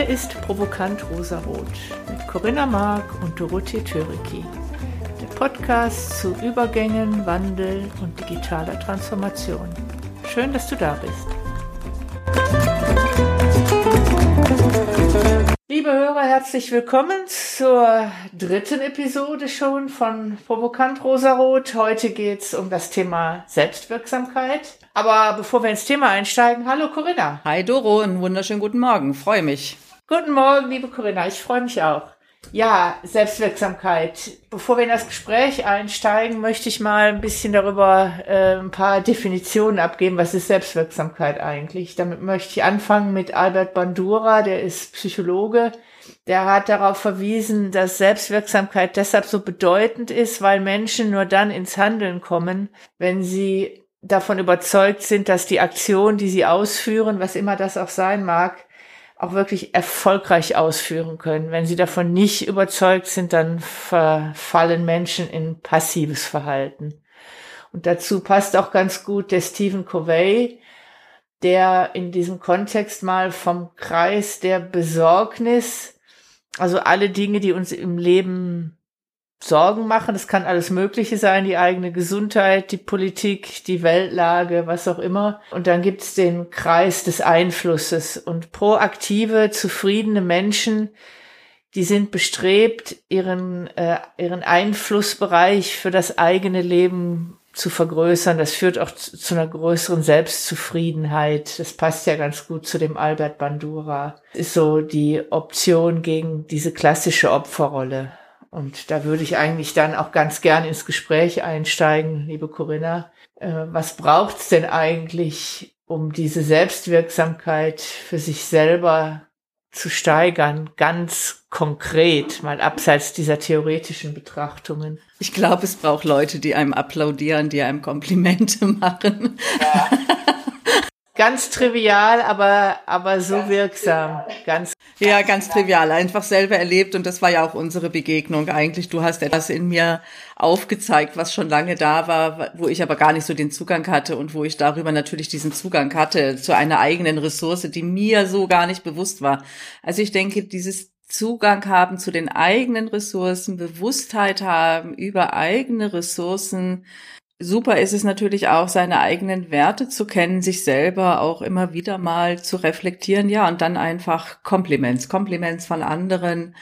Hier ist Provokant Rosarot mit Corinna Mark und Dorothee Töriki. Der Podcast zu Übergängen, Wandel und digitaler Transformation. Schön, dass du da bist. Liebe Hörer, herzlich willkommen zur dritten Episode schon von Provokant Rosarot. Heute geht es um das Thema Selbstwirksamkeit. Aber bevor wir ins Thema einsteigen, hallo Corinna. Hi Doro, einen wunderschönen guten Morgen. Freue mich. Guten Morgen, liebe Corinna. Ich freue mich auch. Ja, Selbstwirksamkeit. Bevor wir in das Gespräch einsteigen, möchte ich mal ein bisschen darüber äh, ein paar Definitionen abgeben. Was ist Selbstwirksamkeit eigentlich? Damit möchte ich anfangen mit Albert Bandura, der ist Psychologe. Der hat darauf verwiesen, dass Selbstwirksamkeit deshalb so bedeutend ist, weil Menschen nur dann ins Handeln kommen, wenn sie davon überzeugt sind, dass die Aktion, die sie ausführen, was immer das auch sein mag, auch wirklich erfolgreich ausführen können. Wenn sie davon nicht überzeugt sind, dann verfallen Menschen in passives Verhalten. Und dazu passt auch ganz gut der Stephen Covey, der in diesem Kontext mal vom Kreis der Besorgnis, also alle Dinge, die uns im Leben Sorgen machen. Das kann alles Mögliche sein, die eigene Gesundheit, die Politik, die Weltlage, was auch immer. Und dann gibt's den Kreis des Einflusses. Und proaktive, zufriedene Menschen, die sind bestrebt, ihren, äh, ihren Einflussbereich für das eigene Leben zu vergrößern. Das führt auch zu, zu einer größeren Selbstzufriedenheit. Das passt ja ganz gut zu dem Albert Bandura. Ist so die Option gegen diese klassische Opferrolle. Und da würde ich eigentlich dann auch ganz gern ins Gespräch einsteigen, liebe Corinna. Äh, was braucht's denn eigentlich, um diese Selbstwirksamkeit für sich selber zu steigern, ganz konkret, mal abseits dieser theoretischen Betrachtungen? Ich glaube, es braucht Leute, die einem applaudieren, die einem Komplimente machen. Ja. Ganz trivial, aber, aber so wirksam. Ganz, ja, ganz trivial. Einfach selber erlebt und das war ja auch unsere Begegnung eigentlich. Du hast etwas in mir aufgezeigt, was schon lange da war, wo ich aber gar nicht so den Zugang hatte und wo ich darüber natürlich diesen Zugang hatte zu einer eigenen Ressource, die mir so gar nicht bewusst war. Also ich denke, dieses Zugang haben zu den eigenen Ressourcen, Bewusstheit haben über eigene Ressourcen, Super ist es natürlich auch, seine eigenen Werte zu kennen, sich selber auch immer wieder mal zu reflektieren, ja, und dann einfach Kompliments, Kompliments von anderen,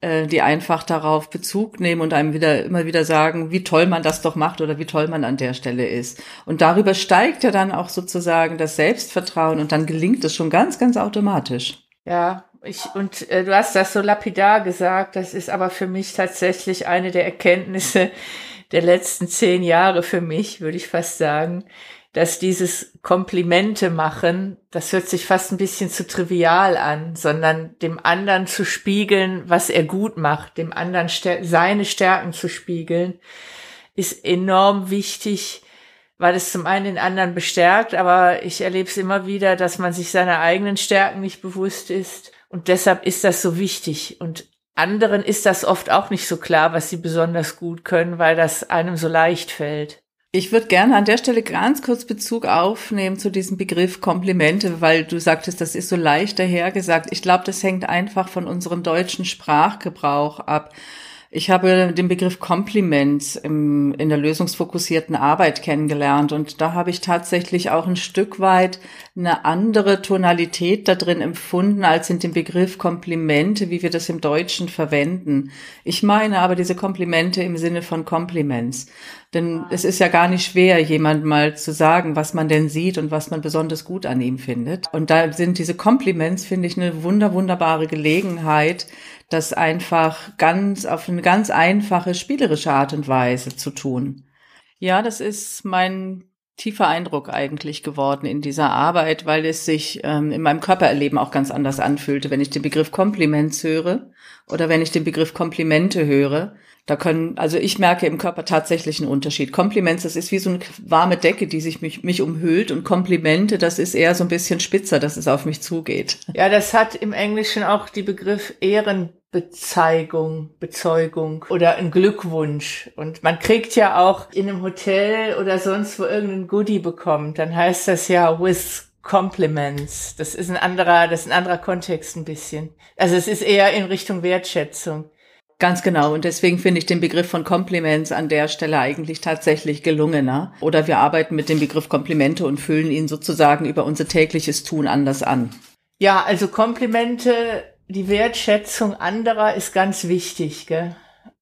äh, die einfach darauf Bezug nehmen und einem wieder immer wieder sagen, wie toll man das doch macht oder wie toll man an der Stelle ist. Und darüber steigt ja dann auch sozusagen das Selbstvertrauen und dann gelingt es schon ganz, ganz automatisch. Ja, ich, und äh, du hast das so lapidar gesagt, das ist aber für mich tatsächlich eine der Erkenntnisse, der letzten zehn Jahre für mich, würde ich fast sagen, dass dieses Komplimente machen, das hört sich fast ein bisschen zu trivial an, sondern dem anderen zu spiegeln, was er gut macht, dem anderen seine Stärken zu spiegeln, ist enorm wichtig, weil es zum einen den anderen bestärkt, aber ich erlebe es immer wieder, dass man sich seiner eigenen Stärken nicht bewusst ist. Und deshalb ist das so wichtig. Und anderen ist das oft auch nicht so klar, was sie besonders gut können, weil das einem so leicht fällt. Ich würde gerne an der Stelle ganz kurz Bezug aufnehmen zu diesem Begriff Komplimente, weil du sagtest, das ist so leicht dahergesagt. Ich glaube, das hängt einfach von unserem deutschen Sprachgebrauch ab. Ich habe den Begriff Kompliment im, in der lösungsfokussierten Arbeit kennengelernt und da habe ich tatsächlich auch ein Stück weit eine andere Tonalität da drin empfunden als in dem Begriff Komplimente, wie wir das im Deutschen verwenden. Ich meine aber diese Komplimente im Sinne von Compliments. Denn es ist ja gar nicht schwer, jemand mal zu sagen, was man denn sieht und was man besonders gut an ihm findet. Und da sind diese Compliments, finde ich, eine wunder, wunderbare Gelegenheit, das einfach ganz auf eine ganz einfache, spielerische Art und Weise zu tun. Ja, das ist mein tiefer Eindruck eigentlich geworden in dieser Arbeit, weil es sich ähm, in meinem Körpererleben auch ganz anders anfühlte, wenn ich den Begriff Kompliments höre oder wenn ich den Begriff Komplimente höre. Da können, also ich merke im Körper tatsächlich einen Unterschied. Kompliments, das ist wie so eine warme Decke, die sich mich, mich umhüllt und Komplimente, das ist eher so ein bisschen spitzer, dass es auf mich zugeht. Ja, das hat im Englischen auch die Begriff Ehrenbezeigung, Bezeugung oder ein Glückwunsch. Und man kriegt ja auch in einem Hotel oder sonst wo irgendein Goodie bekommt, dann heißt das ja with Compliments. Das ist ein anderer, das ist ein anderer Kontext ein bisschen. Also es ist eher in Richtung Wertschätzung. Ganz genau. Und deswegen finde ich den Begriff von Compliments an der Stelle eigentlich tatsächlich gelungener. Oder wir arbeiten mit dem Begriff Komplimente und füllen ihn sozusagen über unser tägliches Tun anders an. Ja, also Komplimente, die Wertschätzung anderer ist ganz wichtig, gell?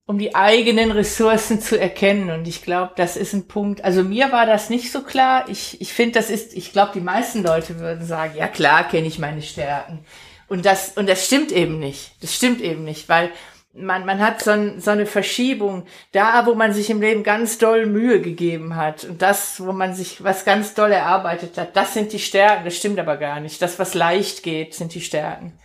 um die eigenen Ressourcen zu erkennen. Und ich glaube, das ist ein Punkt. Also mir war das nicht so klar. Ich, ich finde, das ist, ich glaube, die meisten Leute würden sagen, ja klar, kenne ich meine Stärken. Und das, und das stimmt eben nicht. Das stimmt eben nicht, weil man, man hat so, ein, so eine Verschiebung da, wo man sich im Leben ganz doll Mühe gegeben hat und das, wo man sich was ganz doll erarbeitet hat, das sind die Stärken. Das stimmt aber gar nicht. Das, was leicht geht, sind die Stärken.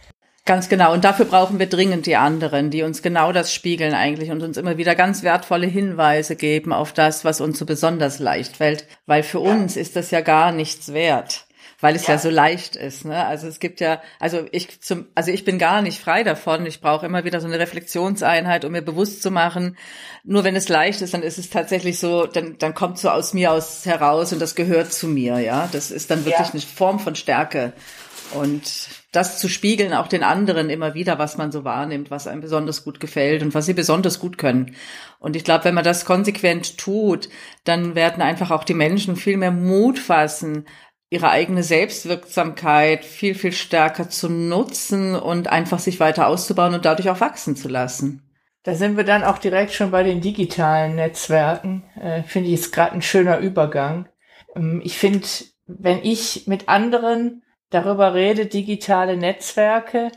Ganz genau. Und dafür brauchen wir dringend die anderen, die uns genau das spiegeln eigentlich und uns immer wieder ganz wertvolle Hinweise geben auf das, was uns so besonders leicht fällt. Weil für ja. uns ist das ja gar nichts wert weil es ja. ja so leicht ist. Ne? Also es gibt ja, also ich zum, also ich bin gar nicht frei davon. Ich brauche immer wieder so eine Reflexionseinheit, um mir bewusst zu machen. Nur wenn es leicht ist, dann ist es tatsächlich so, dann, dann kommt so aus mir aus heraus und das gehört zu mir. Ja, das ist dann wirklich ja. eine Form von Stärke und das zu spiegeln auch den anderen immer wieder, was man so wahrnimmt, was einem besonders gut gefällt und was sie besonders gut können. Und ich glaube, wenn man das konsequent tut, dann werden einfach auch die Menschen viel mehr Mut fassen, ihre eigene Selbstwirksamkeit viel, viel stärker zu nutzen und einfach sich weiter auszubauen und dadurch auch wachsen zu lassen. Da sind wir dann auch direkt schon bei den digitalen Netzwerken. Äh, finde ich ist gerade ein schöner Übergang. Ähm, ich finde, wenn ich mit anderen darüber rede, digitale Netzwerke,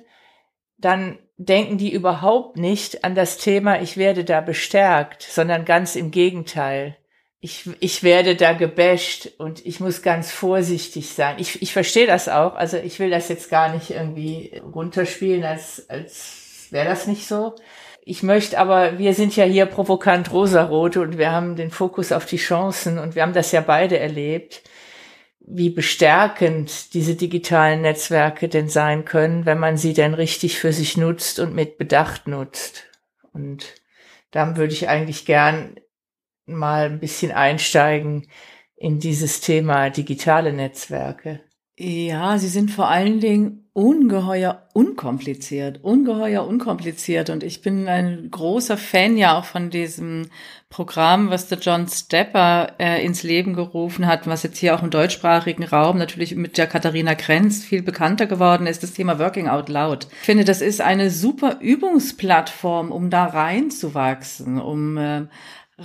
dann denken die überhaupt nicht an das Thema, ich werde da bestärkt, sondern ganz im Gegenteil ich, ich werde da gebasht und ich muss ganz vorsichtig sein. Ich, ich verstehe das auch. Also ich will das jetzt gar nicht irgendwie runterspielen, als, als wäre das nicht so. Ich möchte aber, wir sind ja hier provokant rosarote und wir haben den Fokus auf die Chancen und wir haben das ja beide erlebt, wie bestärkend diese digitalen Netzwerke denn sein können, wenn man sie denn richtig für sich nutzt und mit Bedacht nutzt. Und dann würde ich eigentlich gern mal ein bisschen einsteigen in dieses Thema digitale Netzwerke. Ja, sie sind vor allen Dingen ungeheuer unkompliziert, ungeheuer unkompliziert. Und ich bin ein großer Fan ja auch von diesem Programm, was der John Stepper äh, ins Leben gerufen hat, was jetzt hier auch im deutschsprachigen Raum natürlich mit der Katharina Krenz viel bekannter geworden ist, das Thema Working Out Loud. Ich finde, das ist eine super Übungsplattform, um da reinzuwachsen, um äh,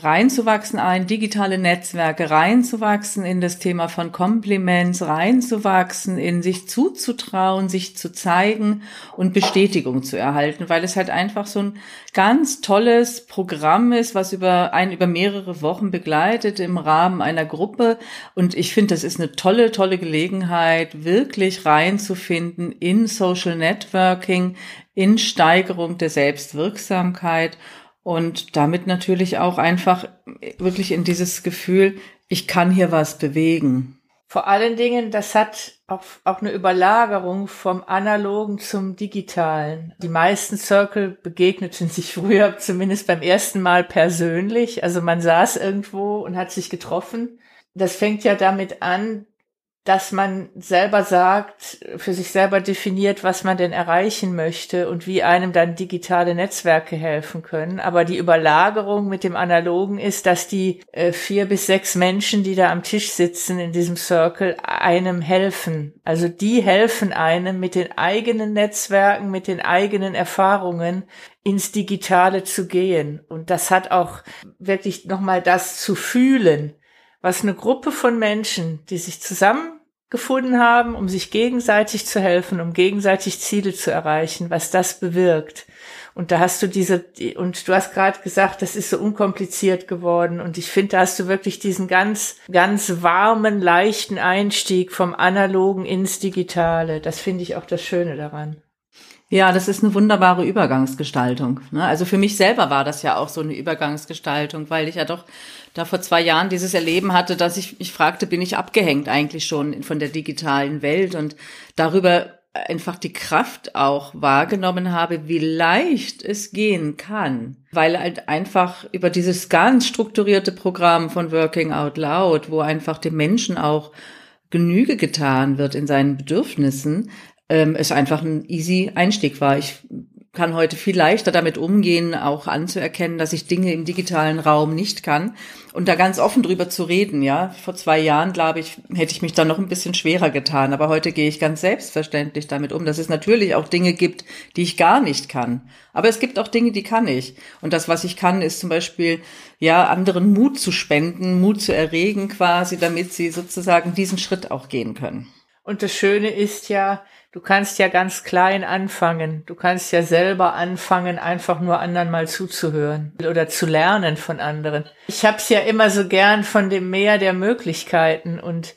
reinzuwachsen ein, digitale Netzwerke reinzuwachsen in das Thema von Compliments, reinzuwachsen in sich zuzutrauen, sich zu zeigen und Bestätigung zu erhalten, weil es halt einfach so ein ganz tolles Programm ist, was über ein über mehrere Wochen begleitet im Rahmen einer Gruppe. Und ich finde, das ist eine tolle tolle Gelegenheit, wirklich reinzufinden in Social Networking, in Steigerung der Selbstwirksamkeit und damit natürlich auch einfach wirklich in dieses Gefühl, ich kann hier was bewegen. Vor allen Dingen, das hat auch, auch eine Überlagerung vom Analogen zum Digitalen. Die meisten Circle begegneten sich früher zumindest beim ersten Mal persönlich. Also man saß irgendwo und hat sich getroffen. Das fängt ja damit an, dass man selber sagt, für sich selber definiert, was man denn erreichen möchte und wie einem dann digitale Netzwerke helfen können. Aber die Überlagerung mit dem Analogen ist, dass die äh, vier bis sechs Menschen, die da am Tisch sitzen in diesem Circle, einem helfen. Also die helfen einem mit den eigenen Netzwerken, mit den eigenen Erfahrungen ins Digitale zu gehen. Und das hat auch wirklich nochmal das zu fühlen, was eine Gruppe von Menschen, die sich zusammen gefunden haben, um sich gegenseitig zu helfen, um gegenseitig Ziele zu erreichen, was das bewirkt. Und da hast du diese, und du hast gerade gesagt, das ist so unkompliziert geworden. Und ich finde, da hast du wirklich diesen ganz, ganz warmen, leichten Einstieg vom Analogen ins Digitale. Das finde ich auch das Schöne daran. Ja, das ist eine wunderbare Übergangsgestaltung. Ne? Also für mich selber war das ja auch so eine Übergangsgestaltung, weil ich ja doch da vor zwei Jahren dieses Erleben hatte, dass ich mich fragte, bin ich abgehängt eigentlich schon von der digitalen Welt und darüber einfach die Kraft auch wahrgenommen habe, wie leicht es gehen kann, weil halt einfach über dieses ganz strukturierte Programm von Working Out Loud, wo einfach die Menschen auch Genüge getan wird in seinen Bedürfnissen, ähm, es einfach ein easy Einstieg war. Ich kann heute viel leichter damit umgehen, auch anzuerkennen, dass ich Dinge im digitalen Raum nicht kann und da ganz offen drüber zu reden. Ja, vor zwei Jahren glaube ich hätte ich mich da noch ein bisschen schwerer getan, aber heute gehe ich ganz selbstverständlich damit um, dass es natürlich auch Dinge gibt, die ich gar nicht kann. Aber es gibt auch Dinge, die kann ich. Und das, was ich kann, ist zum Beispiel ja anderen Mut zu spenden, Mut zu erregen, quasi, damit sie sozusagen diesen Schritt auch gehen können. Und das Schöne ist ja, Du kannst ja ganz klein anfangen. Du kannst ja selber anfangen, einfach nur anderen mal zuzuhören oder zu lernen von anderen. Ich hab's ja immer so gern von dem Meer der Möglichkeiten und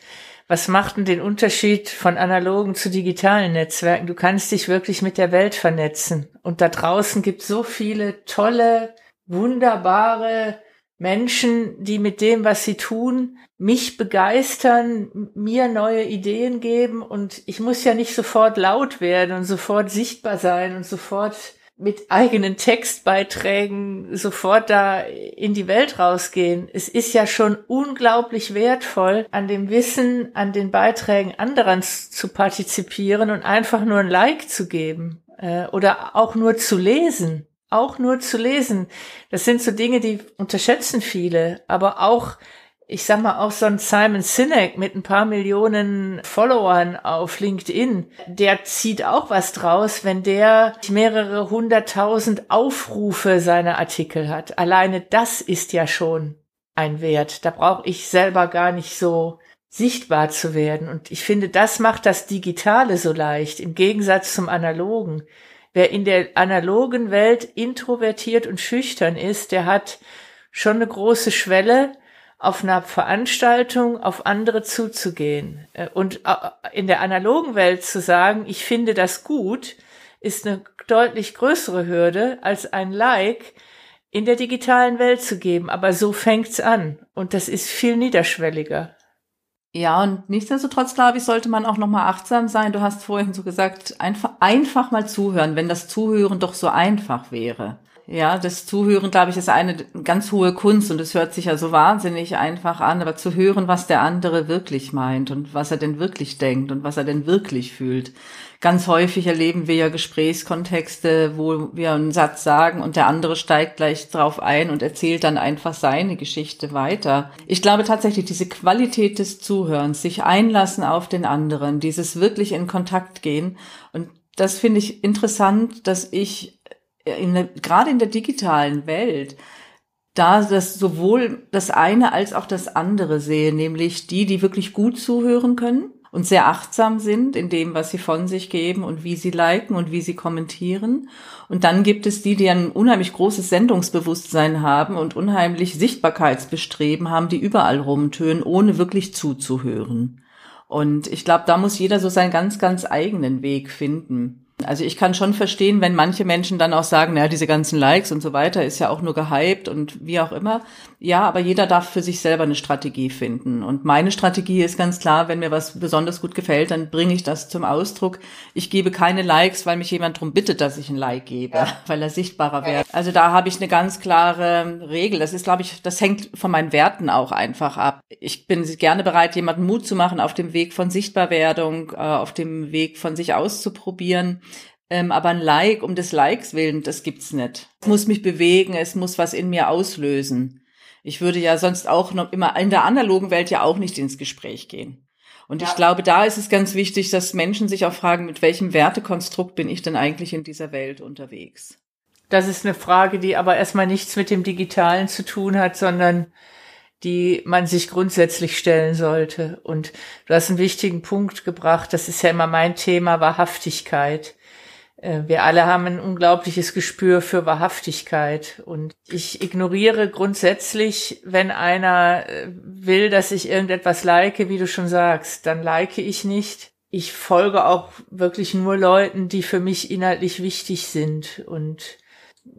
was macht denn den Unterschied von analogen zu digitalen Netzwerken? Du kannst dich wirklich mit der Welt vernetzen. Und da draußen gibt so viele tolle, wunderbare Menschen, die mit dem, was sie tun, mich begeistern, mir neue Ideen geben und ich muss ja nicht sofort laut werden und sofort sichtbar sein und sofort mit eigenen Textbeiträgen sofort da in die Welt rausgehen. Es ist ja schon unglaublich wertvoll, an dem Wissen, an den Beiträgen anderer zu partizipieren und einfach nur ein Like zu geben äh, oder auch nur zu lesen auch nur zu lesen. Das sind so Dinge, die unterschätzen viele, aber auch ich sag mal, auch so ein Simon Sinek mit ein paar Millionen Followern auf LinkedIn, der zieht auch was draus, wenn der mehrere hunderttausend Aufrufe seiner Artikel hat. Alleine das ist ja schon ein Wert. Da brauche ich selber gar nicht so sichtbar zu werden. Und ich finde, das macht das Digitale so leicht, im Gegensatz zum Analogen. Wer in der analogen Welt introvertiert und schüchtern ist, der hat schon eine große Schwelle, auf einer Veranstaltung auf andere zuzugehen. Äh, und äh, in der analogen Welt zu sagen, ich finde das gut, ist eine deutlich größere Hürde, als ein Like in der digitalen Welt zu geben. Aber so fängt's an. Und das ist viel niederschwelliger. Ja, und nichtsdestotrotz, glaube ich, sollte man auch nochmal achtsam sein. Du hast vorhin so gesagt, einfach, einfach mal zuhören, wenn das Zuhören doch so einfach wäre. Ja, das Zuhören, glaube ich, ist eine ganz hohe Kunst und es hört sich ja so wahnsinnig einfach an, aber zu hören, was der andere wirklich meint und was er denn wirklich denkt und was er denn wirklich fühlt. Ganz häufig erleben wir ja Gesprächskontexte, wo wir einen Satz sagen und der andere steigt gleich drauf ein und erzählt dann einfach seine Geschichte weiter. Ich glaube tatsächlich, diese Qualität des Zuhörens, sich einlassen auf den anderen, dieses wirklich in Kontakt gehen und das finde ich interessant, dass ich in der, gerade in der digitalen Welt, da das sowohl das eine als auch das andere sehe, nämlich die, die wirklich gut zuhören können und sehr achtsam sind in dem, was sie von sich geben und wie sie liken und wie sie kommentieren. Und dann gibt es die, die ein unheimlich großes Sendungsbewusstsein haben und unheimlich Sichtbarkeitsbestreben haben, die überall rumtönen, ohne wirklich zuzuhören. Und ich glaube, da muss jeder so seinen ganz, ganz eigenen Weg finden. Also ich kann schon verstehen, wenn manche Menschen dann auch sagen, naja, diese ganzen Likes und so weiter ist ja auch nur gehypt und wie auch immer. Ja, aber jeder darf für sich selber eine Strategie finden. Und meine Strategie ist ganz klar, wenn mir was besonders gut gefällt, dann bringe ich das zum Ausdruck. Ich gebe keine Likes, weil mich jemand darum bittet, dass ich ein Like gebe, ja. weil er sichtbarer wird. Also da habe ich eine ganz klare Regel. Das ist, glaube ich, das hängt von meinen Werten auch einfach ab. Ich bin gerne bereit, jemanden Mut zu machen auf dem Weg von Sichtbarwerdung, äh, auf dem Weg von sich auszuprobieren. Ähm, aber ein Like um des Likes willen, das gibt's nicht. Es muss mich bewegen, es muss was in mir auslösen. Ich würde ja sonst auch noch immer in der analogen Welt ja auch nicht ins Gespräch gehen. Und ja. ich glaube, da ist es ganz wichtig, dass Menschen sich auch fragen, mit welchem Wertekonstrukt bin ich denn eigentlich in dieser Welt unterwegs? Das ist eine Frage, die aber erstmal nichts mit dem Digitalen zu tun hat, sondern die man sich grundsätzlich stellen sollte. Und du hast einen wichtigen Punkt gebracht, das ist ja immer mein Thema, Wahrhaftigkeit. Äh, wir alle haben ein unglaubliches Gespür für Wahrhaftigkeit und ich ignoriere grundsätzlich, wenn einer äh, will, dass ich irgendetwas like, wie du schon sagst, dann like ich nicht. Ich folge auch wirklich nur Leuten, die für mich inhaltlich wichtig sind und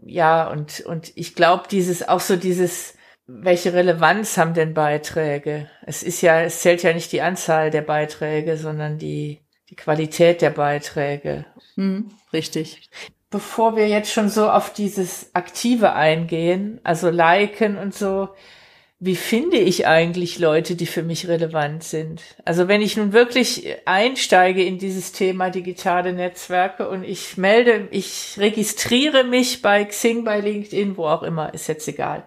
ja, und, und ich glaube, dieses, auch so dieses, welche Relevanz haben denn Beiträge? Es ist ja, es zählt ja nicht die Anzahl der Beiträge, sondern die, die Qualität der Beiträge. Hm, richtig. Bevor wir jetzt schon so auf dieses Aktive eingehen, also liken und so, wie finde ich eigentlich Leute, die für mich relevant sind? Also wenn ich nun wirklich einsteige in dieses Thema digitale Netzwerke und ich melde, ich registriere mich bei Xing, bei LinkedIn, wo auch immer, ist jetzt egal.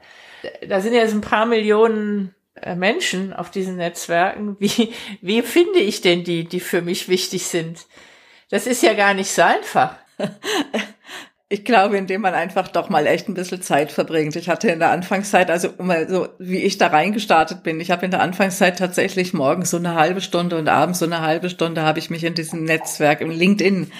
Da sind ja jetzt ein paar Millionen Menschen auf diesen Netzwerken. Wie, wie finde ich denn die, die für mich wichtig sind? Das ist ja gar nicht so einfach. Ich glaube, indem man einfach doch mal echt ein bisschen Zeit verbringt. Ich hatte in der Anfangszeit, also mal so wie ich da reingestartet bin, ich habe in der Anfangszeit tatsächlich morgens so eine halbe Stunde und abends so eine halbe Stunde habe ich mich in diesem Netzwerk im LinkedIn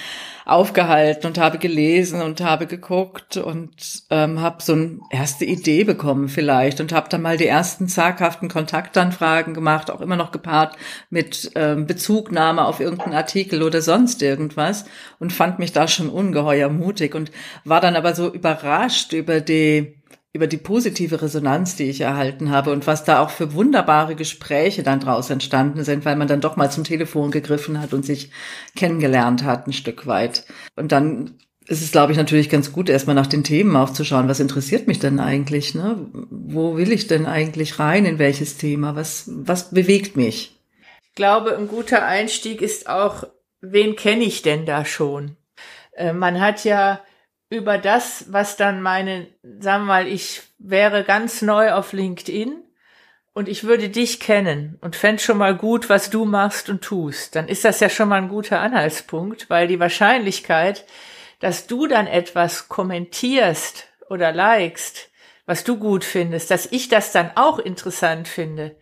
aufgehalten und habe gelesen und habe geguckt und ähm, habe so eine erste Idee bekommen vielleicht und habe dann mal die ersten zaghaften Kontaktanfragen gemacht, auch immer noch gepaart mit ähm, Bezugnahme auf irgendeinen Artikel oder sonst irgendwas und fand mich da schon ungeheuer mutig und war dann aber so überrascht über die über die positive Resonanz, die ich erhalten habe und was da auch für wunderbare Gespräche dann draus entstanden sind, weil man dann doch mal zum Telefon gegriffen hat und sich kennengelernt hat ein Stück weit. Und dann ist es, glaube ich, natürlich ganz gut, erstmal nach den Themen aufzuschauen. Was interessiert mich denn eigentlich? Ne? Wo will ich denn eigentlich rein? In welches Thema? Was, was bewegt mich? Ich glaube, ein guter Einstieg ist auch, wen kenne ich denn da schon? Äh, man hat ja über das, was dann meine, sagen wir mal, ich wäre ganz neu auf LinkedIn und ich würde dich kennen und fände schon mal gut, was du machst und tust, dann ist das ja schon mal ein guter Anhaltspunkt, weil die Wahrscheinlichkeit, dass du dann etwas kommentierst oder likest, was du gut findest, dass ich das dann auch interessant finde,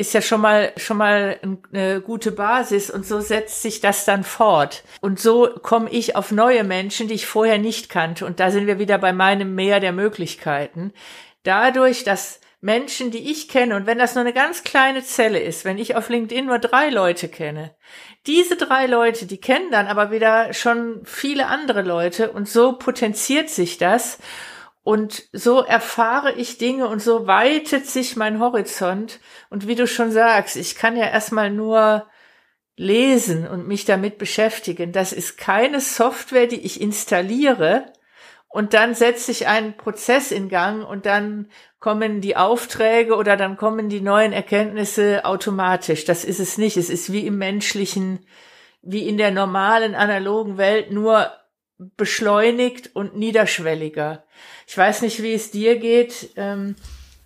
ist ja schon mal, schon mal eine gute Basis und so setzt sich das dann fort. Und so komme ich auf neue Menschen, die ich vorher nicht kannte. Und da sind wir wieder bei meinem Meer der Möglichkeiten. Dadurch, dass Menschen, die ich kenne, und wenn das nur eine ganz kleine Zelle ist, wenn ich auf LinkedIn nur drei Leute kenne, diese drei Leute, die kennen dann aber wieder schon viele andere Leute und so potenziert sich das. Und so erfahre ich Dinge und so weitet sich mein Horizont. Und wie du schon sagst, ich kann ja erstmal nur lesen und mich damit beschäftigen. Das ist keine Software, die ich installiere und dann setze ich einen Prozess in Gang und dann kommen die Aufträge oder dann kommen die neuen Erkenntnisse automatisch. Das ist es nicht. Es ist wie im menschlichen, wie in der normalen analogen Welt nur beschleunigt und niederschwelliger. Ich weiß nicht, wie es dir geht. Ähm,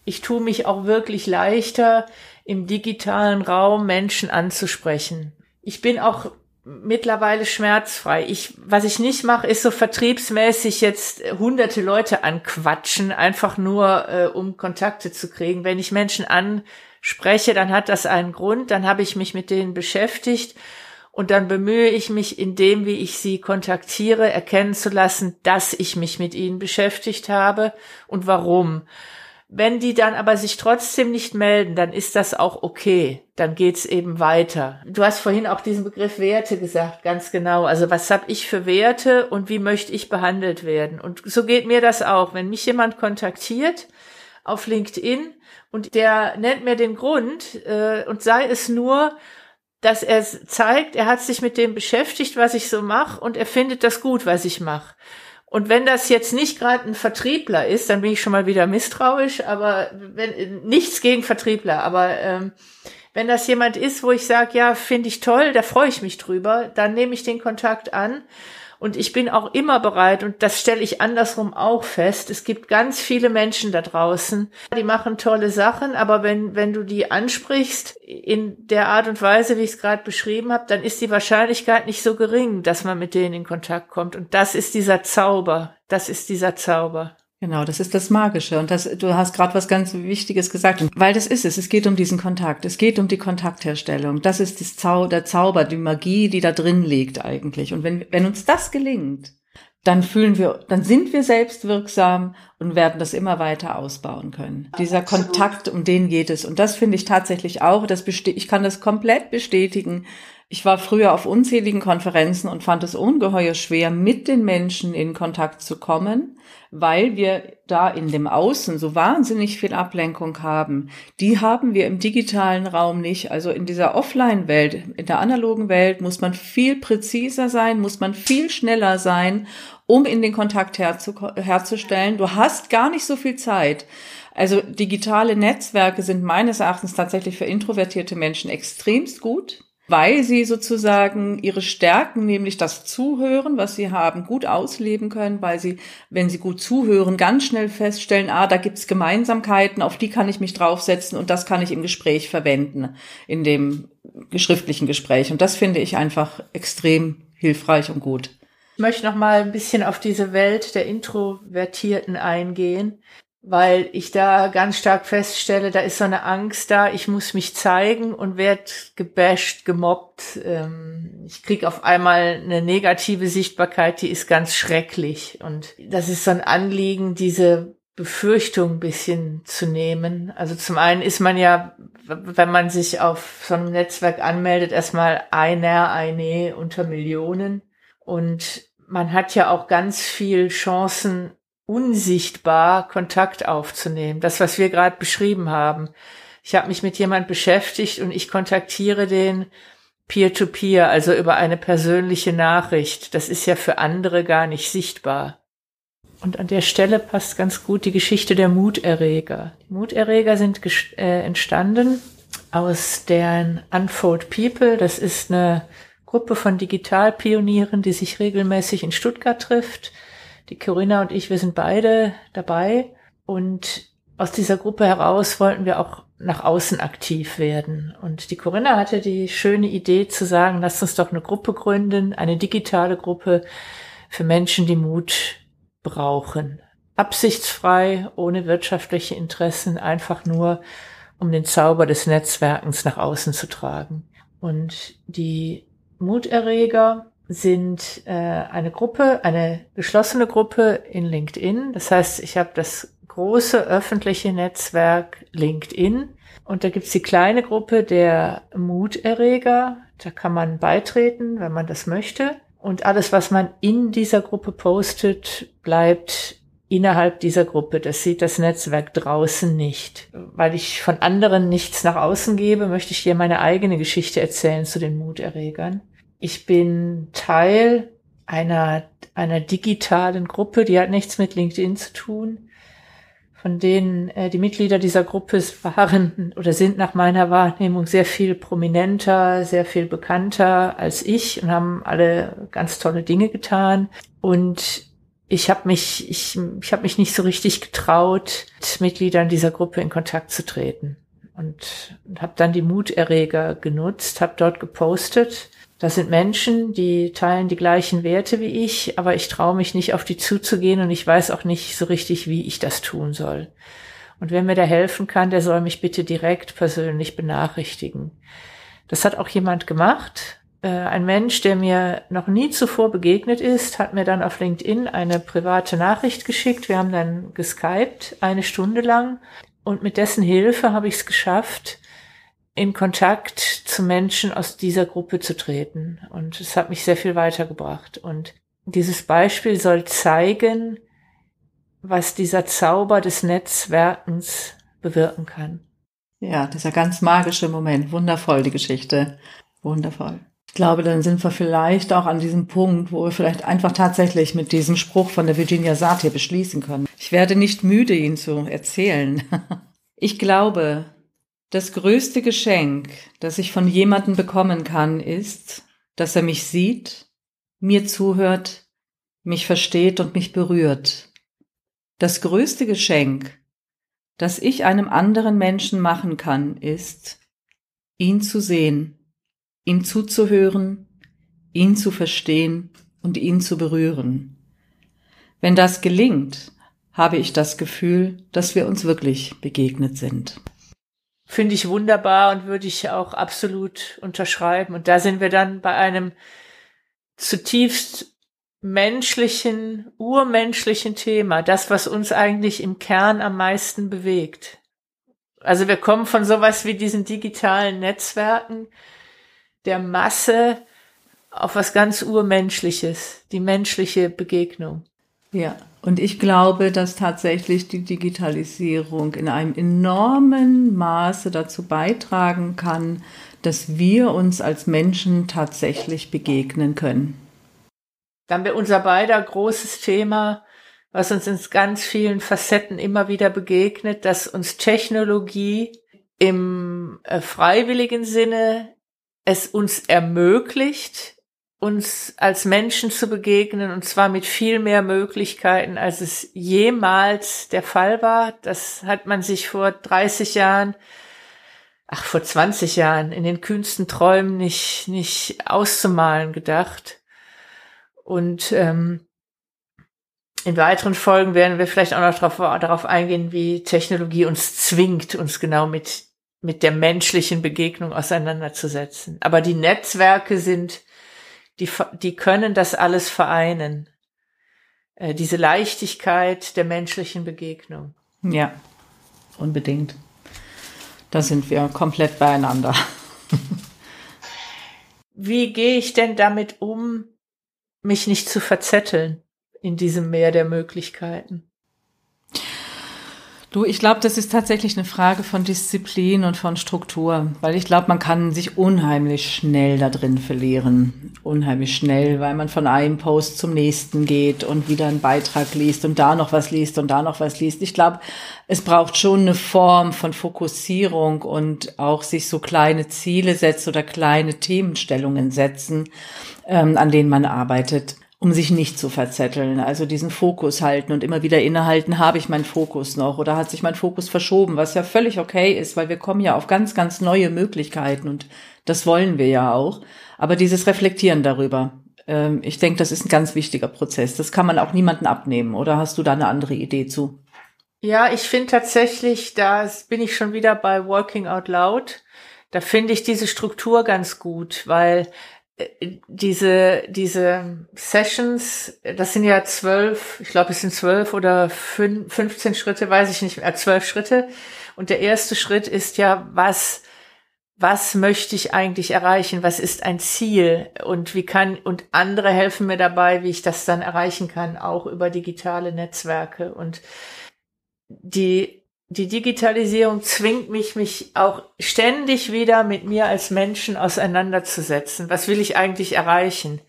ich tue mich auch wirklich leichter, im digitalen Raum Menschen anzusprechen. Ich bin auch mittlerweile schmerzfrei. Ich, was ich nicht mache, ist so vertriebsmäßig jetzt hunderte Leute anquatschen, einfach nur, äh, um Kontakte zu kriegen. Wenn ich Menschen anspreche, dann hat das einen Grund, dann habe ich mich mit denen beschäftigt und dann bemühe ich mich in dem, wie ich sie kontaktiere, erkennen zu lassen, dass ich mich mit ihnen beschäftigt habe und warum. Wenn die dann aber sich trotzdem nicht melden, dann ist das auch okay. Dann geht's eben weiter. Du hast vorhin auch diesen Begriff Werte gesagt, ganz genau. Also was habe ich für Werte und wie möchte ich behandelt werden? Und so geht mir das auch. Wenn mich jemand kontaktiert auf LinkedIn und der nennt mir den Grund äh, und sei es nur, dass er zeigt, er hat sich mit dem beschäftigt, was ich so mache und er findet das gut, was ich mache. Und wenn das jetzt nicht gerade ein Vertriebler ist, dann bin ich schon mal wieder misstrauisch, aber wenn, nichts gegen Vertriebler, aber ähm, wenn das jemand ist, wo ich sage, ja, finde ich toll, da freue ich mich drüber, dann nehme ich den Kontakt an und ich bin auch immer bereit, und das stelle ich andersrum auch fest, es gibt ganz viele Menschen da draußen, die machen tolle Sachen, aber wenn, wenn du die ansprichst in der Art und Weise, wie ich es gerade beschrieben habe, dann ist die Wahrscheinlichkeit nicht so gering, dass man mit denen in Kontakt kommt. Und das ist dieser Zauber. Das ist dieser Zauber. Genau, das ist das Magische. Und das, du hast gerade was ganz Wichtiges gesagt. Und weil das ist es. Es geht um diesen Kontakt. Es geht um die Kontaktherstellung. Das ist das Zau der Zauber, die Magie, die da drin liegt eigentlich. Und wenn, wenn uns das gelingt, dann fühlen wir, dann sind wir selbstwirksam und werden das immer weiter ausbauen können. Dieser Absolut. Kontakt, um den geht es. Und das finde ich tatsächlich auch, das ich kann das komplett bestätigen. Ich war früher auf unzähligen Konferenzen und fand es ungeheuer schwer, mit den Menschen in Kontakt zu kommen, weil wir da in dem Außen so wahnsinnig viel Ablenkung haben. Die haben wir im digitalen Raum nicht. Also in dieser Offline-Welt, in der analogen Welt muss man viel präziser sein, muss man viel schneller sein, um in den Kontakt herzustellen. Du hast gar nicht so viel Zeit. Also digitale Netzwerke sind meines Erachtens tatsächlich für introvertierte Menschen extremst gut weil sie sozusagen ihre Stärken, nämlich das Zuhören, was sie haben, gut ausleben können, weil sie, wenn sie gut zuhören, ganz schnell feststellen, ah, da gibt's Gemeinsamkeiten, auf die kann ich mich draufsetzen und das kann ich im Gespräch verwenden, in dem schriftlichen Gespräch. Und das finde ich einfach extrem hilfreich und gut. Ich möchte noch mal ein bisschen auf diese Welt der Introvertierten eingehen weil ich da ganz stark feststelle, da ist so eine Angst da, ich muss mich zeigen und werde gebasht, gemobbt. Ähm, ich krieg auf einmal eine negative Sichtbarkeit, die ist ganz schrecklich. Und das ist so ein Anliegen, diese Befürchtung ein bisschen zu nehmen. Also zum einen ist man ja, wenn man sich auf so einem Netzwerk anmeldet, erstmal einer, eine unter Millionen. Und man hat ja auch ganz viel Chancen, unsichtbar Kontakt aufzunehmen. Das, was wir gerade beschrieben haben. Ich habe mich mit jemand beschäftigt und ich kontaktiere den peer-to-peer, -peer, also über eine persönliche Nachricht. Das ist ja für andere gar nicht sichtbar. Und an der Stelle passt ganz gut die Geschichte der Muterreger. Die Muterreger sind äh, entstanden aus deren Unfold People. Das ist eine Gruppe von Digitalpionieren, die sich regelmäßig in Stuttgart trifft die Corinna und ich, wir sind beide dabei und aus dieser Gruppe heraus wollten wir auch nach außen aktiv werden. Und die Corinna hatte die schöne Idee zu sagen, lasst uns doch eine Gruppe gründen, eine digitale Gruppe für Menschen, die Mut brauchen. Absichtsfrei, ohne wirtschaftliche Interessen, einfach nur, um den Zauber des Netzwerkens nach außen zu tragen. Und die Muterreger sind äh, eine Gruppe, eine geschlossene Gruppe in LinkedIn. Das heißt, ich habe das große öffentliche Netzwerk LinkedIn und da gibt's die kleine Gruppe der Muterreger. Da kann man beitreten, wenn man das möchte. Und alles, was man in dieser Gruppe postet, bleibt innerhalb dieser Gruppe. Das sieht das Netzwerk draußen nicht. Weil ich von anderen nichts nach außen gebe, möchte ich dir meine eigene Geschichte erzählen zu den Muterregern. Ich bin Teil einer, einer digitalen Gruppe, die hat nichts mit LinkedIn zu tun, von denen äh, die Mitglieder dieser Gruppe waren oder sind nach meiner Wahrnehmung sehr viel prominenter, sehr viel bekannter als ich und haben alle ganz tolle Dinge getan. Und ich habe mich, ich, ich habe mich nicht so richtig getraut, mit Mitgliedern dieser Gruppe in Kontakt zu treten. Und, und habe dann die Muterreger genutzt, habe dort gepostet das sind Menschen, die teilen die gleichen Werte wie ich, aber ich traue mich nicht auf die zuzugehen und ich weiß auch nicht so richtig, wie ich das tun soll. Und wer mir da helfen kann, der soll mich bitte direkt persönlich benachrichtigen. Das hat auch jemand gemacht. Äh, ein Mensch, der mir noch nie zuvor begegnet ist, hat mir dann auf LinkedIn eine private Nachricht geschickt. Wir haben dann geskypt, eine Stunde lang. Und mit dessen Hilfe habe ich es geschafft, in Kontakt zu Menschen aus dieser Gruppe zu treten. Und es hat mich sehr viel weitergebracht. Und dieses Beispiel soll zeigen, was dieser Zauber des Netzwerkens bewirken kann. Ja, dieser ganz magische Moment. Wundervoll, die Geschichte. Wundervoll. Ich glaube, dann sind wir vielleicht auch an diesem Punkt, wo wir vielleicht einfach tatsächlich mit diesem Spruch von der Virginia Satir beschließen können. Ich werde nicht müde, ihn zu erzählen. Ich glaube, das größte Geschenk, das ich von jemandem bekommen kann, ist, dass er mich sieht, mir zuhört, mich versteht und mich berührt. Das größte Geschenk, das ich einem anderen Menschen machen kann, ist, ihn zu sehen, ihm zuzuhören, ihn zu verstehen und ihn zu berühren. Wenn das gelingt, habe ich das Gefühl, dass wir uns wirklich begegnet sind. Finde ich wunderbar und würde ich auch absolut unterschreiben. Und da sind wir dann bei einem zutiefst menschlichen, urmenschlichen Thema, das, was uns eigentlich im Kern am meisten bewegt. Also wir kommen von sowas wie diesen digitalen Netzwerken, der Masse auf was ganz Urmenschliches, die menschliche Begegnung. Ja, und ich glaube, dass tatsächlich die Digitalisierung in einem enormen Maße dazu beitragen kann, dass wir uns als Menschen tatsächlich begegnen können. Dann wäre unser beider großes Thema, was uns in ganz vielen Facetten immer wieder begegnet, dass uns Technologie im äh, freiwilligen Sinne es uns ermöglicht, uns als Menschen zu begegnen und zwar mit viel mehr Möglichkeiten, als es jemals der Fall war. Das hat man sich vor 30 Jahren, ach vor 20 Jahren in den kühnsten Träumen nicht, nicht auszumalen gedacht. Und ähm, in weiteren Folgen werden wir vielleicht auch noch darauf, darauf eingehen, wie Technologie uns zwingt, uns genau mit, mit der menschlichen Begegnung auseinanderzusetzen. Aber die Netzwerke sind, die, die können das alles vereinen. Äh, diese Leichtigkeit der menschlichen Begegnung. Ja, unbedingt. Da sind wir komplett beieinander. wie gehe ich denn damit um, mich nicht zu verzetteln? in diesem Meer der Möglichkeiten? Du, ich glaube, das ist tatsächlich eine Frage von Disziplin und von Struktur, weil ich glaube, man kann sich unheimlich schnell da drin verlieren. Unheimlich schnell, weil man von einem Post zum nächsten geht und wieder einen Beitrag liest und da noch was liest und da noch was liest. Ich glaube, es braucht schon eine Form von Fokussierung und auch sich so kleine Ziele setzen oder kleine Themenstellungen setzen, ähm, an denen man arbeitet um sich nicht zu verzetteln. Also diesen Fokus halten und immer wieder innehalten, habe ich meinen Fokus noch oder hat sich mein Fokus verschoben, was ja völlig okay ist, weil wir kommen ja auf ganz, ganz neue Möglichkeiten und das wollen wir ja auch. Aber dieses Reflektieren darüber, ähm, ich denke, das ist ein ganz wichtiger Prozess. Das kann man auch niemanden abnehmen. Oder hast du da eine andere Idee zu? Ja, ich finde tatsächlich, da bin ich schon wieder bei Walking Out Loud. Da finde ich diese Struktur ganz gut, weil diese, diese Sessions, das sind ja zwölf, ich glaube, es sind zwölf oder fün 15 Schritte, weiß ich nicht mehr, zwölf Schritte. Und der erste Schritt ist ja, was, was möchte ich eigentlich erreichen? Was ist ein Ziel? Und wie kann, und andere helfen mir dabei, wie ich das dann erreichen kann, auch über digitale Netzwerke. Und die, die Digitalisierung zwingt mich, mich auch ständig wieder mit mir als Menschen auseinanderzusetzen. Was will ich eigentlich erreichen?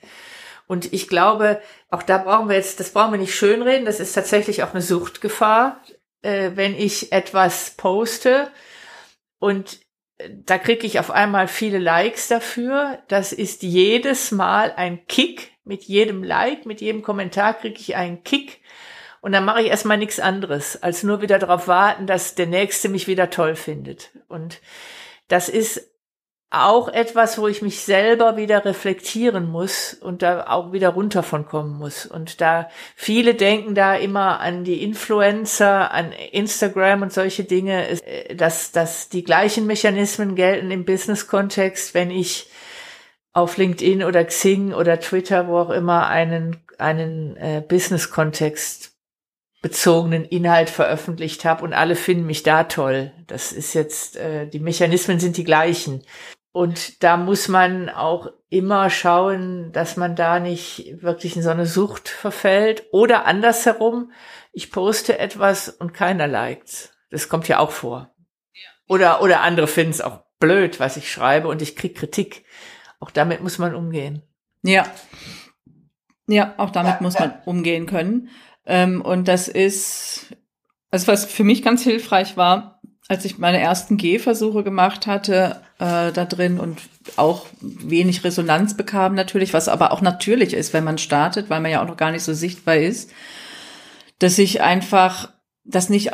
Und ich glaube, auch da brauchen wir jetzt, das brauchen wir nicht schönreden, das ist tatsächlich auch eine Suchtgefahr, äh, wenn ich etwas poste und äh, da kriege ich auf einmal viele Likes dafür. Das ist jedes Mal ein Kick. Mit jedem Like, mit jedem Kommentar kriege ich einen Kick. Und dann mache ich erstmal nichts anderes, als nur wieder darauf warten, dass der Nächste mich wieder toll findet. Und das ist auch etwas, wo ich mich selber wieder reflektieren muss und da auch wieder runter von kommen muss. Und da viele denken da immer an die Influencer, an Instagram und solche Dinge, äh, dass, dass die gleichen Mechanismen gelten im Business-Kontext, wenn ich auf LinkedIn oder Xing oder Twitter, wo auch immer, einen, einen äh, Business-Kontext bezogenen Inhalt veröffentlicht habe und alle finden mich da toll. Das ist jetzt, äh, die Mechanismen sind die gleichen. Und da muss man auch immer schauen, dass man da nicht wirklich in so eine Sucht verfällt. Oder andersherum, ich poste etwas und keiner liked. Das kommt ja auch vor. Oder, oder andere finden es auch blöd, was ich schreibe und ich krieg Kritik. Auch damit muss man umgehen. Ja. Ja, auch damit muss man umgehen können. Ähm, und das ist, also was für mich ganz hilfreich war, als ich meine ersten Gehversuche gemacht hatte äh, da drin und auch wenig Resonanz bekam natürlich, was aber auch natürlich ist, wenn man startet, weil man ja auch noch gar nicht so sichtbar ist, dass ich einfach das nicht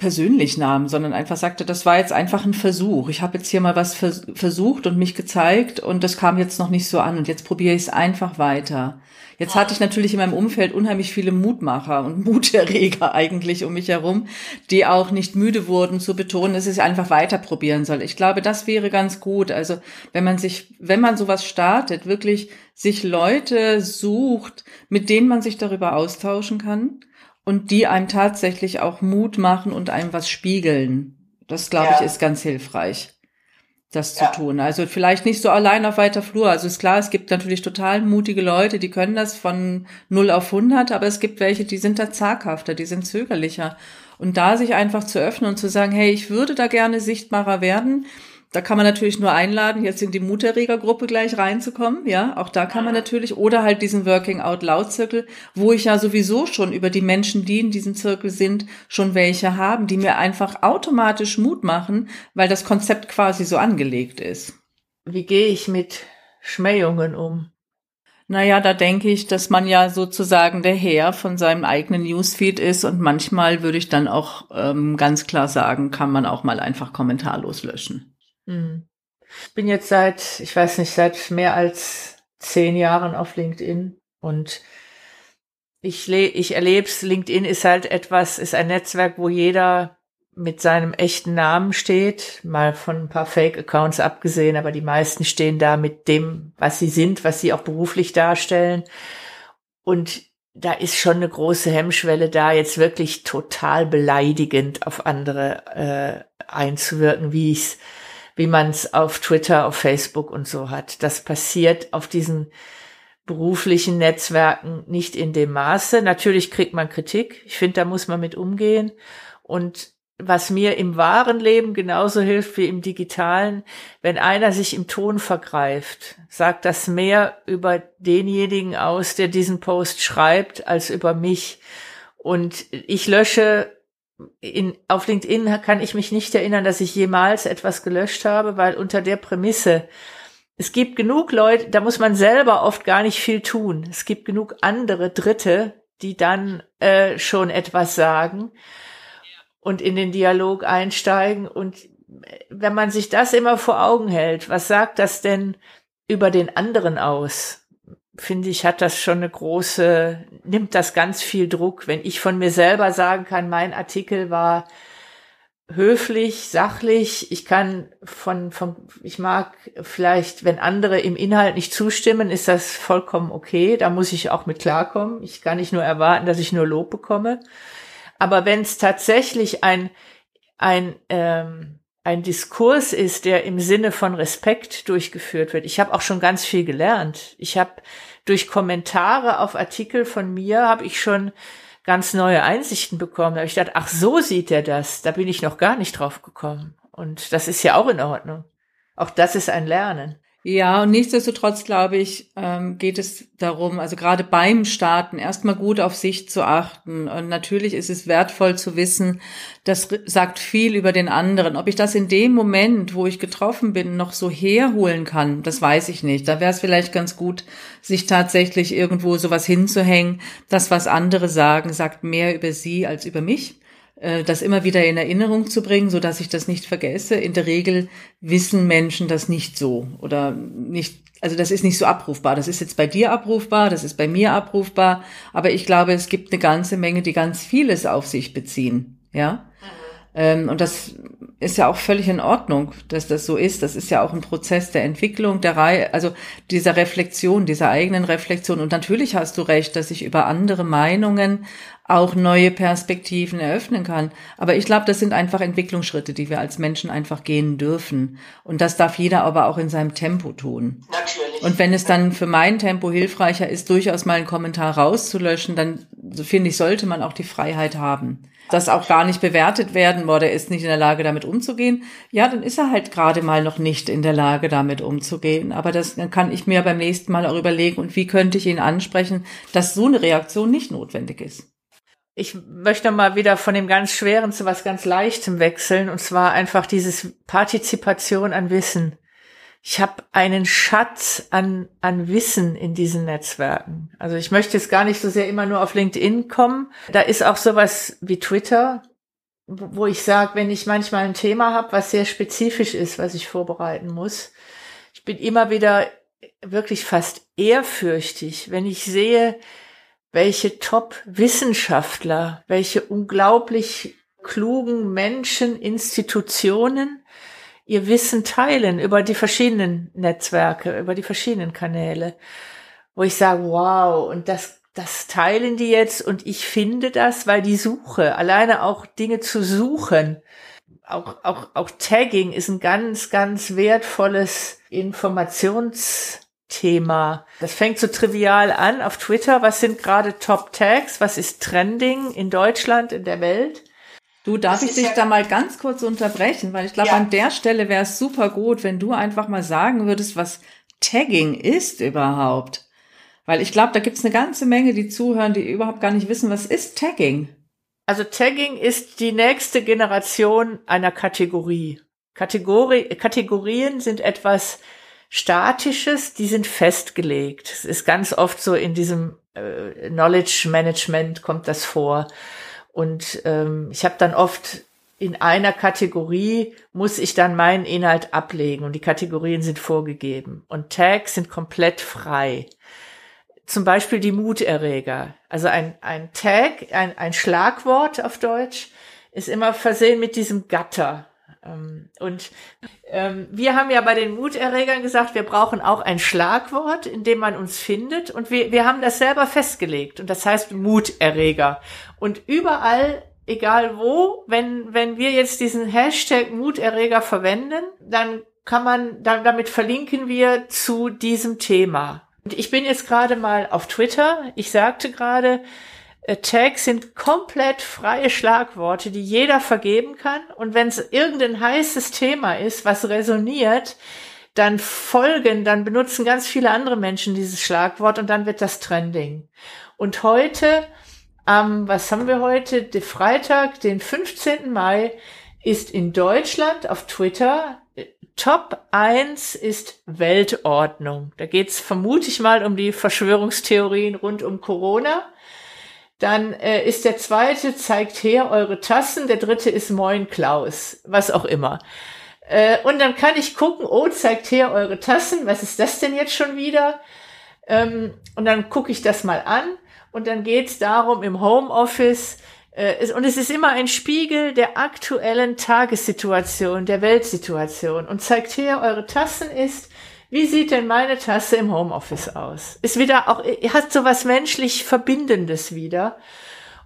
persönlich nahm, sondern einfach sagte, das war jetzt einfach ein Versuch. Ich habe jetzt hier mal was vers versucht und mich gezeigt und das kam jetzt noch nicht so an und jetzt probiere ich es einfach weiter. Jetzt hatte ich natürlich in meinem Umfeld unheimlich viele Mutmacher und Muterreger eigentlich um mich herum, die auch nicht müde wurden zu betonen, dass ich einfach weiter probieren soll. Ich glaube, das wäre ganz gut. Also wenn man sich, wenn man sowas startet, wirklich sich Leute sucht, mit denen man sich darüber austauschen kann und die einem tatsächlich auch Mut machen und einem was spiegeln. Das, glaube ja. ich, ist ganz hilfreich das ja. zu tun. Also vielleicht nicht so allein auf weiter Flur. Also ist klar, es gibt natürlich total mutige Leute, die können das von 0 auf 100, aber es gibt welche, die sind da zaghafter, die sind zögerlicher. Und da sich einfach zu öffnen und zu sagen, hey, ich würde da gerne sichtbarer werden, Da kann man natürlich nur einladen, jetzt in die Muterreger-Gruppe gleich reinzukommen. Ja, auch da kann man natürlich. Oder halt diesen Working Out Loud Zirkel, wo ich ja sowieso schon über die Menschen, die in diesem Zirkel sind, schon welche haben, die mir einfach automatisch Mut machen, weil das Konzept quasi so angelegt ist. Wie gehe ich mit Schmähungen um? Naja, da denke ich, dass man ja sozusagen der Herr von seinem eigenen Newsfeed ist und manchmal würde ich dann auch ähm, ganz klar sagen, kann man auch mal einfach kommentarlos löschen. Hm. Ich bin jetzt seit, ich weiß nicht, seit mehr als zehn Jahren auf LinkedIn und ich, ich erlebe es, LinkedIn ist halt etwas, ist ein Netzwerk, wo jeder mit seinem echten Namen steht, mal von ein paar Fake-Accounts abgesehen, aber die meisten stehen da mit dem, was sie sind, was sie auch beruflich darstellen. Und da ist schon eine große Hemmschwelle da, jetzt wirklich total beleidigend auf andere äh, einzuwirken, wie ich wie man es auf Twitter, auf Facebook und so hat. Das passiert auf diesen beruflichen Netzwerken nicht in dem Maße. Natürlich kriegt man Kritik. Ich finde, da muss man mit umgehen. Und was mir im wahren Leben genauso hilft wie im digitalen, wenn einer sich im Ton vergreift, sagt das mehr über denjenigen aus, der diesen Post schreibt, als über mich. Und ich lösche in, auf LinkedIn kann ich mich nicht erinnern, dass ich jemals etwas gelöscht habe, weil unter der Prämisse, es gibt genug Leute, da muss man selber oft gar nicht viel tun. Es gibt genug andere Dritte, die dann äh, schon etwas sagen und in den Dialog einsteigen. Und wenn man sich das immer vor Augen hält, was sagt das denn über den anderen aus? Finde ich, hat das schon eine große, nimmt das ganz viel Druck, wenn ich von mir selber sagen kann, mein Artikel war höflich, sachlich. Ich kann von, von, ich mag vielleicht, wenn andere im Inhalt nicht zustimmen, ist das vollkommen okay. Da muss ich auch mit klarkommen. Ich kann nicht nur erwarten, dass ich nur Lob bekomme. Aber wenn es tatsächlich ein, ein, ähm, ein Diskurs ist, der im Sinne von Respekt durchgeführt wird. Ich habe auch schon ganz viel gelernt. Ich habe durch Kommentare auf Artikel von mir habe ich schon ganz neue Einsichten bekommen. Da habe ich gedacht, ach so sieht er das. Da bin ich noch gar nicht drauf gekommen. Und das ist ja auch in Ordnung. Auch das ist ein Lernen. Ja, und nichtsdestotrotz glaube ich, ähm, geht es darum, also gerade beim Starten erstmal gut auf sich zu achten. Und natürlich ist es wertvoll zu wissen, das sagt viel über den anderen. Ob ich das in dem Moment, wo ich getroffen bin, noch so herholen kann, das weiß ich nicht. Da wäre es vielleicht ganz gut, sich tatsächlich irgendwo sowas hinzuhängen. Das, was andere sagen, sagt mehr über sie als über mich. Äh, das immer wieder in Erinnerung zu bringen, so dass ich das nicht vergesse. In der Regel wissen Menschen das nicht so oder nicht, also das ist nicht so abrufbar. Das ist jetzt bei dir abrufbar, das ist bei mir abrufbar, aber ich glaube, es gibt eine ganze Menge, die ganz vieles auf sich beziehen, ja. Ähm, und das ist ja auch völlig in Ordnung, dass das so ist. Das ist ja auch ein Prozess der Entwicklung, der Reihe, also dieser Reflexion, dieser eigenen Reflexion. Und natürlich hast du recht, dass ich über andere Meinungen auch neue Perspektiven eröffnen kann. Aber ich glaube, das sind einfach Entwicklungsschritte, die wir als Menschen einfach gehen dürfen. Und das darf jeder aber auch in seinem Tempo tun. Natürlich. Und wenn es dann für mein Tempo hilfreicher ist, durchaus mal einen Kommentar rauszulöschen, dann finde ich, sollte man auch die Freiheit haben. Das auch gar nicht bewertet werden, boah, der ist nicht in der Lage, damit umzugehen. Ja, dann ist er halt gerade mal noch nicht in der Lage, damit umzugehen. Aber das dann kann ich mir beim nächsten Mal auch überlegen, und wie könnte ich ihn ansprechen, dass so eine Reaktion nicht notwendig ist ich möchte mal wieder von dem ganz Schweren zu was ganz Leichtem wechseln, und zwar einfach dieses Partizipation an Wissen. Ich habe einen Schatz an, an Wissen in diesen Netzwerken. Also ich möchte jetzt gar nicht so sehr immer nur auf LinkedIn kommen. Da ist auch sowas wie Twitter, wo ich sage, wenn ich manchmal ein Thema habe, was sehr spezifisch ist, was ich vorbereiten muss, ich bin immer wieder wirklich fast ehrfürchtig, wenn ich sehe, welche Top-Wissenschaftler, welche unglaublich klugen Menschen, Institutionen ihr Wissen teilen über die verschiedenen Netzwerke, über die verschiedenen Kanäle, wo ich sage, wow, und das, das teilen die jetzt und ich finde das, weil die Suche, alleine auch Dinge zu suchen, auch, auch, auch Tagging ist ein ganz, ganz wertvolles Informations Thema. Das fängt so trivial an auf Twitter. Was sind gerade Top Tags? Was ist Trending in Deutschland, in der Welt? Du, darf das ich dich ja da mal ganz kurz unterbrechen, weil ich glaube, ja. an der Stelle wäre es super gut, wenn du einfach mal sagen würdest, was Tagging ist überhaupt. Weil ich glaube, da gibt es eine ganze Menge, die zuhören, die überhaupt gar nicht wissen, was ist Tagging. Also Tagging ist die nächste Generation einer Kategorie. Kategorie, Kategorien sind etwas Statisches, die sind festgelegt. Es ist ganz oft so in diesem äh, Knowledge Management kommt das vor. Und ähm, ich habe dann oft in einer Kategorie muss ich dann meinen Inhalt ablegen und die Kategorien sind vorgegeben. Und Tags sind komplett frei. Zum Beispiel die Muterreger. Also ein, ein Tag, ein, ein Schlagwort auf Deutsch, ist immer versehen mit diesem Gatter. Ähm, und ähm, wir haben ja bei den Muterregern gesagt, wir brauchen auch ein Schlagwort, in dem man uns findet. Und wir, wir haben das selber festgelegt. Und das heißt Muterreger. Und überall, egal wo, wenn, wenn wir jetzt diesen Hashtag Muterreger verwenden, dann kann man, dann, damit verlinken wir zu diesem Thema. Und ich bin jetzt gerade mal auf Twitter. Ich sagte gerade, Tags sind komplett freie Schlagworte, die jeder vergeben kann. Und wenn es irgendein heißes Thema ist, was resoniert, dann folgen, dann benutzen ganz viele andere Menschen dieses Schlagwort und dann wird das Trending. Und heute, ähm, was haben wir heute? Der Freitag, den 15. Mai, ist in Deutschland auf Twitter äh, Top 1 ist Weltordnung. Da geht's vermute ich mal um die Verschwörungstheorien rund um Corona. Dann äh, ist der zweite, zeigt her eure Tassen. Der dritte ist Moin Klaus, was auch immer. Äh, und dann kann ich gucken, oh, zeigt her eure Tassen. Was ist das denn jetzt schon wieder? Ähm, und dann gucke ich das mal an. Und dann geht's darum im Homeoffice. Äh, und es ist immer ein Spiegel der aktuellen Tagessituation, der Weltsituation. Und zeigt her eure Tassen ist, wie sieht denn meine Tasse im Homeoffice aus? Ist wieder auch, hat so was menschlich Verbindendes wieder.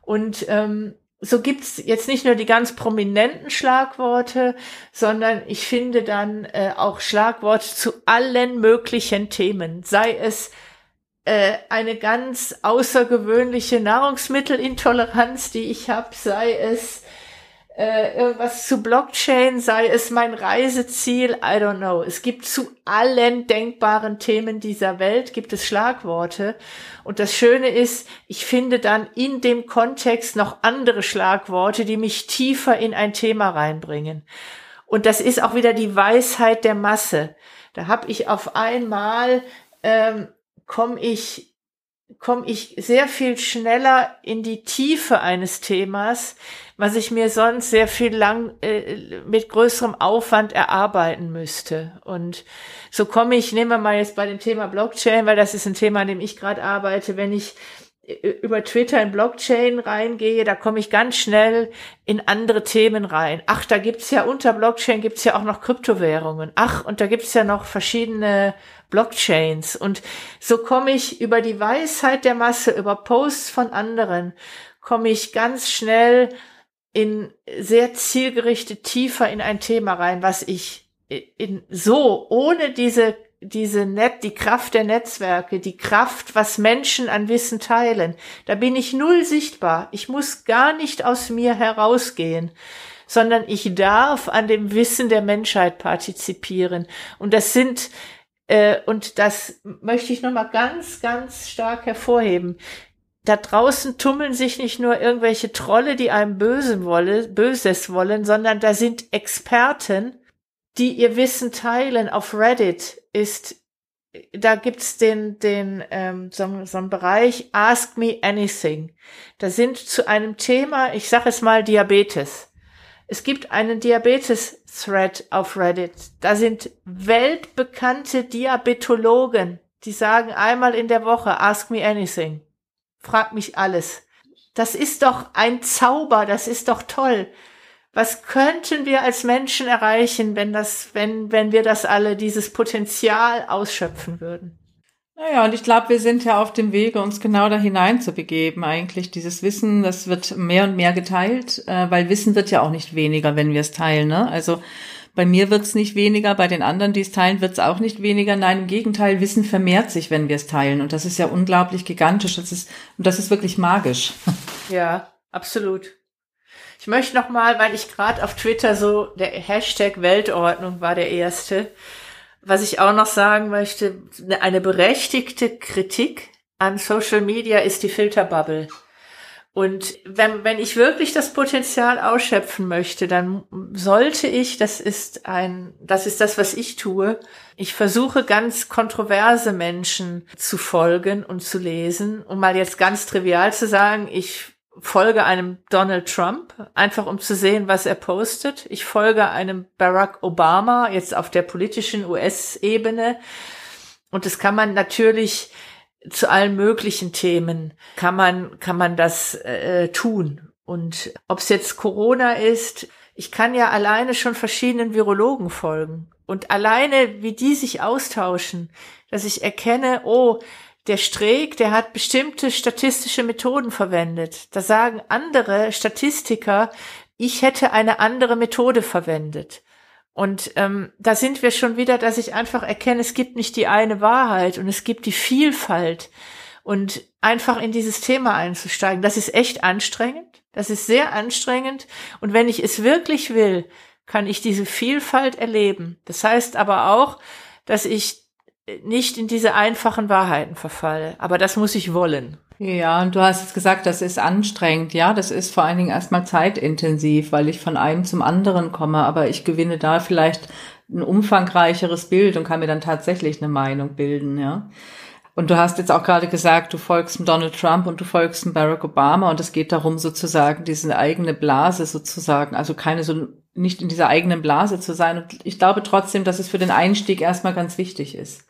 Und ähm, so gibt's jetzt nicht nur die ganz prominenten Schlagworte, sondern ich finde dann äh, auch Schlagworte zu allen möglichen Themen. Sei es äh, eine ganz außergewöhnliche Nahrungsmittelintoleranz, die ich habe, sei es äh, irgendwas zu Blockchain, sei es mein Reiseziel, I don't know. Es gibt zu allen denkbaren Themen dieser Welt gibt es Schlagworte. Und das Schöne ist, ich finde dann in dem Kontext noch andere Schlagworte, die mich tiefer in ein Thema reinbringen. Und das ist auch wieder die Weisheit der Masse. Da habe ich auf einmal, ähm, komme ich komme ich sehr viel schneller in die Tiefe eines Themas, was ich mir sonst sehr viel lang äh, mit größerem Aufwand erarbeiten müsste. Und so komme ich, nehmen wir mal jetzt bei dem Thema Blockchain, weil das ist ein Thema, an dem ich gerade arbeite, wenn ich über Twitter in Blockchain reingehe, da komme ich ganz schnell in andere Themen rein. Ach, da gibt's ja unter Blockchain gibt's ja auch noch Kryptowährungen. Ach, und da gibt's ja noch verschiedene Blockchains. Und so komme ich über die Weisheit der Masse, über Posts von anderen, komme ich ganz schnell in sehr zielgerichtet tiefer in ein Thema rein, was ich in so ohne diese diese Net, die Kraft der Netzwerke, die Kraft, was Menschen an Wissen teilen, da bin ich null sichtbar. Ich muss gar nicht aus mir herausgehen, sondern ich darf an dem Wissen der Menschheit partizipieren. Und das sind äh, und das möchte ich nochmal ganz, ganz stark hervorheben da draußen tummeln sich nicht nur irgendwelche Trolle, die einem Bösen wolle, Böses wollen, sondern da sind Experten, die ihr Wissen teilen. Auf Reddit ist, da gibt's den, den ähm, so, so einen Bereich Ask Me Anything. Da sind zu einem Thema, ich sage es mal Diabetes. Es gibt einen Diabetes-Thread auf Reddit. Da sind weltbekannte Diabetologen, die sagen einmal in der Woche Ask Me Anything frag mich alles. Das ist doch ein Zauber, das ist doch toll. Was könnten wir als Menschen erreichen, wenn das, wenn, wenn wir das alle, dieses Potenzial ausschöpfen würden? Naja, und ich glaube, wir sind ja auf dem Wege, uns genau da hinein zu begeben. Eigentlich dieses Wissen, das wird mehr und mehr geteilt, äh, weil Wissen wird ja auch nicht weniger, wenn wir es teilen. Ne? Also bei mir wird es nicht weniger, bei den anderen, die es teilen, wird es auch nicht weniger. Nein, im Gegenteil, Wissen vermehrt sich, wenn wir es teilen. Und das ist ja unglaublich gigantisch. Das ist, und das ist wirklich magisch. Ja, absolut. Ich möchte noch mal, weil ich gerade auf Twitter so der Hashtag Weltordnung war der erste, was ich auch noch sagen möchte, eine berechtigte Kritik an Social Media ist die Filterbubble. Und wenn, wenn ich wirklich das Potenzial ausschöpfen möchte, dann sollte ich, das ist ein, das ist das, was ich tue. Ich versuche ganz kontroverse Menschen zu folgen und zu lesen. Um mal jetzt ganz trivial zu sagen, ich folge einem Donald Trump, einfach um zu sehen, was er postet. Ich folge einem Barack Obama, jetzt auf der politischen US-Ebene. Und das kann man natürlich zu allen möglichen Themen kann man, kann man das äh, tun. Und ob es jetzt Corona ist, ich kann ja alleine schon verschiedenen Virologen folgen. Und alleine, wie die sich austauschen, dass ich erkenne, oh, der Streeck, der hat bestimmte statistische Methoden verwendet. Da sagen andere Statistiker, ich hätte eine andere Methode verwendet. Und ähm, da sind wir schon wieder, dass ich einfach erkenne, es gibt nicht die eine Wahrheit und es gibt die Vielfalt. Und einfach in dieses Thema einzusteigen, das ist echt anstrengend. Das ist sehr anstrengend. Und wenn ich es wirklich will, kann ich diese Vielfalt erleben. Das heißt aber auch, dass ich nicht in diese einfachen Wahrheiten verfalle. Aber das muss ich wollen. Ja, und du hast jetzt gesagt, das ist anstrengend. Ja, das ist vor allen Dingen erstmal zeitintensiv, weil ich von einem zum anderen komme. Aber ich gewinne da vielleicht ein umfangreicheres Bild und kann mir dann tatsächlich eine Meinung bilden. Ja. Und du hast jetzt auch gerade gesagt, du folgst dem Donald Trump und du folgst dem Barack Obama und es geht darum, sozusagen diese eigene Blase sozusagen, also keine so nicht in dieser eigenen Blase zu sein. Und ich glaube trotzdem, dass es für den Einstieg erstmal ganz wichtig ist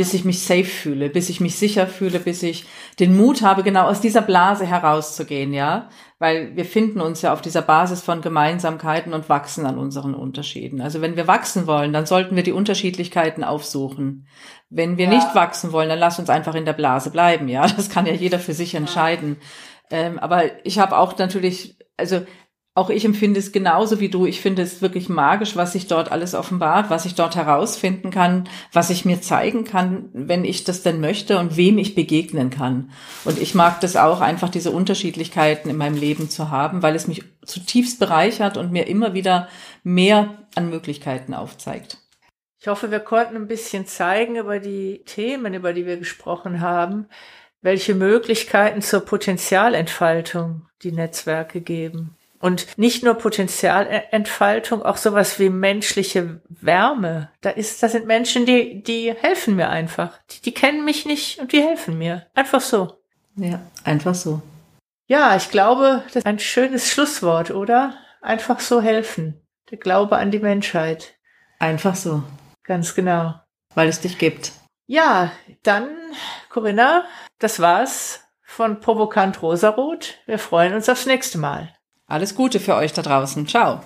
bis ich mich safe fühle, bis ich mich sicher fühle, bis ich den Mut habe, genau aus dieser Blase herauszugehen, ja. Weil wir finden uns ja auf dieser Basis von Gemeinsamkeiten und wachsen an unseren Unterschieden. Also wenn wir wachsen wollen, dann sollten wir die Unterschiedlichkeiten aufsuchen. Wenn wir ja. nicht wachsen wollen, dann lass uns einfach in der Blase bleiben, ja. Das kann ja jeder für sich entscheiden. Ja. Ähm, aber ich habe auch natürlich, also auch ich empfinde es genauso wie du. Ich finde es wirklich magisch, was sich dort alles offenbart, was ich dort herausfinden kann, was ich mir zeigen kann, wenn ich das denn möchte und wem ich begegnen kann. Und ich mag das auch, einfach diese Unterschiedlichkeiten in meinem Leben zu haben, weil es mich zutiefst bereichert und mir immer wieder mehr an Möglichkeiten aufzeigt. Ich hoffe, wir konnten ein bisschen zeigen über die Themen, über die wir gesprochen haben, welche Möglichkeiten zur Potenzialentfaltung die Netzwerke geben. Und nicht nur Potenzialentfaltung, auch sowas wie menschliche Wärme. Da ist, da sind Menschen, die, die helfen mir einfach. Die, die kennen mich nicht und die helfen mir. Einfach so. Ja, einfach so. Ja, ich glaube, das ist ein schönes Schlusswort, oder? Einfach so helfen. Der Glaube an die Menschheit. Einfach so. Ganz genau. Weil es dich gibt. Ja, dann, Corinna, das war's von Provokant Rosarot. Wir freuen uns aufs nächste Mal. Alles Gute für euch da draußen. Ciao.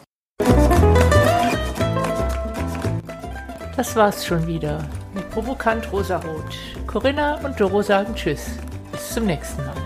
Das war's schon wieder mit Provokant Rosarot. Corinna und Doro sagen Tschüss. Bis zum nächsten Mal.